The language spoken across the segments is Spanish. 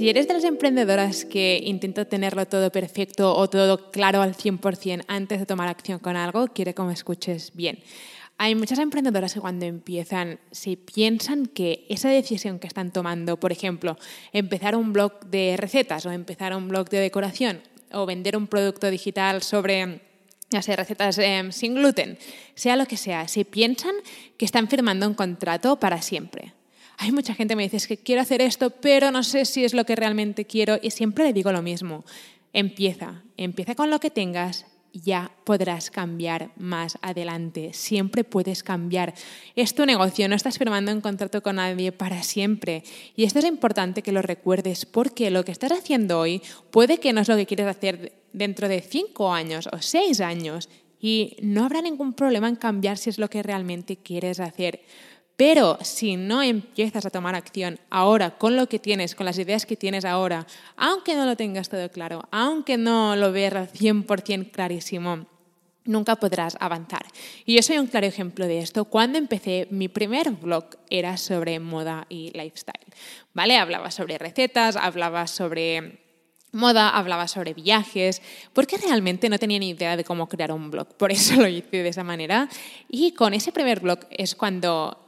Si eres de las emprendedoras que intenta tenerlo todo perfecto o todo claro al 100% antes de tomar acción con algo, quiere que me escuches bien. Hay muchas emprendedoras que cuando empiezan se piensan que esa decisión que están tomando, por ejemplo, empezar un blog de recetas o empezar un blog de decoración o vender un producto digital sobre ya sea recetas em, sin gluten, sea lo que sea, se piensan que están firmando un contrato para siempre hay mucha gente que me dice que quiero hacer esto, pero no sé si es lo que realmente quiero y siempre le digo lo mismo. Empieza, empieza con lo que tengas, ya podrás cambiar más adelante. Siempre puedes cambiar. Es tu negocio, no estás firmando un contrato con nadie para siempre. Y esto es importante que lo recuerdes porque lo que estás haciendo hoy puede que no es lo que quieres hacer dentro de cinco años o seis años y no habrá ningún problema en cambiar si es lo que realmente quieres hacer. Pero si no empiezas a tomar acción ahora con lo que tienes, con las ideas que tienes ahora, aunque no lo tengas todo claro, aunque no lo veas 100% clarísimo, nunca podrás avanzar. Y yo soy un claro ejemplo de esto. Cuando empecé, mi primer blog era sobre moda y lifestyle. ¿Vale? Hablaba sobre recetas, hablaba sobre moda, hablaba sobre viajes, porque realmente no tenía ni idea de cómo crear un blog. Por eso lo hice de esa manera. Y con ese primer blog es cuando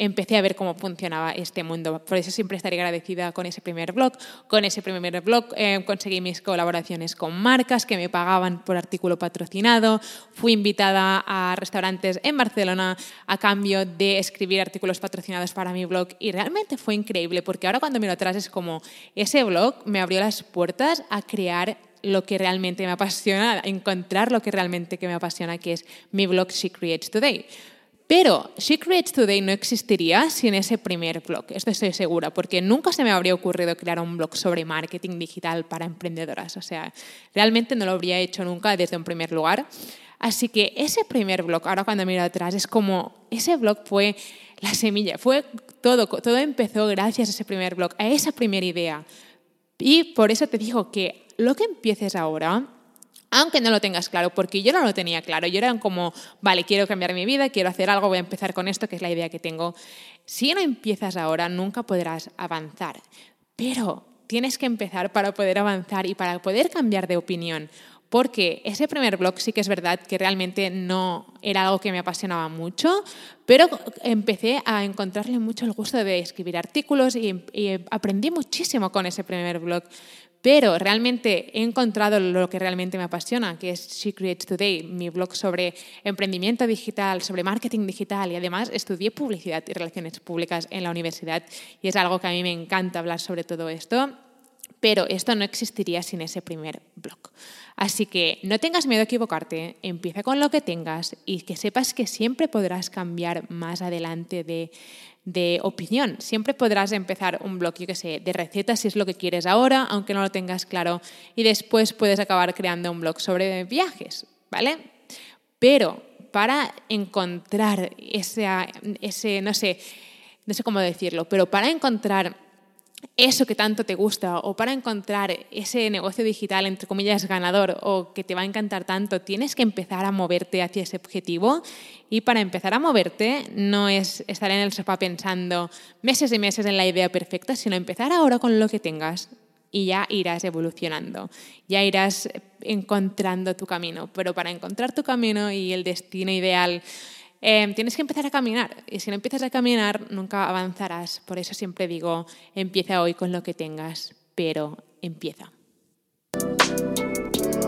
empecé a ver cómo funcionaba este mundo. Por eso siempre estaré agradecida con ese primer blog. Con ese primer blog eh, conseguí mis colaboraciones con marcas que me pagaban por artículo patrocinado. Fui invitada a restaurantes en Barcelona a cambio de escribir artículos patrocinados para mi blog y realmente fue increíble porque ahora cuando miro atrás es como ese blog me abrió las puertas a crear lo que realmente me apasiona, encontrar lo que realmente que me apasiona, que es mi blog She Creates Today. Pero She Creates Today no existiría sin ese primer blog, esto estoy segura, porque nunca se me habría ocurrido crear un blog sobre marketing digital para emprendedoras. O sea, realmente no lo habría hecho nunca desde un primer lugar. Así que ese primer blog, ahora cuando miro atrás, es como ese blog fue la semilla, fue todo, todo empezó gracias a ese primer blog, a esa primera idea. Y por eso te digo que lo que empieces ahora aunque no lo tengas claro, porque yo no lo tenía claro. Yo era como, vale, quiero cambiar mi vida, quiero hacer algo, voy a empezar con esto, que es la idea que tengo. Si no empiezas ahora, nunca podrás avanzar. Pero tienes que empezar para poder avanzar y para poder cambiar de opinión. Porque ese primer blog sí que es verdad que realmente no era algo que me apasionaba mucho, pero empecé a encontrarle mucho el gusto de escribir artículos y, y aprendí muchísimo con ese primer blog pero realmente he encontrado lo que realmente me apasiona, que es She Creates Today, mi blog sobre emprendimiento digital, sobre marketing digital y además estudié publicidad y relaciones públicas en la universidad y es algo que a mí me encanta hablar sobre todo esto. Pero esto no existiría sin ese primer blog. Así que no tengas miedo a equivocarte, empieza con lo que tengas y que sepas que siempre podrás cambiar más adelante de, de opinión. Siempre podrás empezar un blog, yo que sé, de recetas si es lo que quieres ahora, aunque no lo tengas claro, y después puedes acabar creando un blog sobre viajes, ¿vale? Pero para encontrar ese, ese no sé, no sé cómo decirlo, pero para encontrar eso que tanto te gusta o para encontrar ese negocio digital, entre comillas, ganador o que te va a encantar tanto, tienes que empezar a moverte hacia ese objetivo. Y para empezar a moverte no es estar en el sofá pensando meses y meses en la idea perfecta, sino empezar ahora con lo que tengas y ya irás evolucionando, ya irás encontrando tu camino. Pero para encontrar tu camino y el destino ideal, Em, tienes que empezar a caminar y si no empiezas a caminar nunca avanzarás. Por eso siempre digo, empieza hoy con lo que tengas, pero empieza.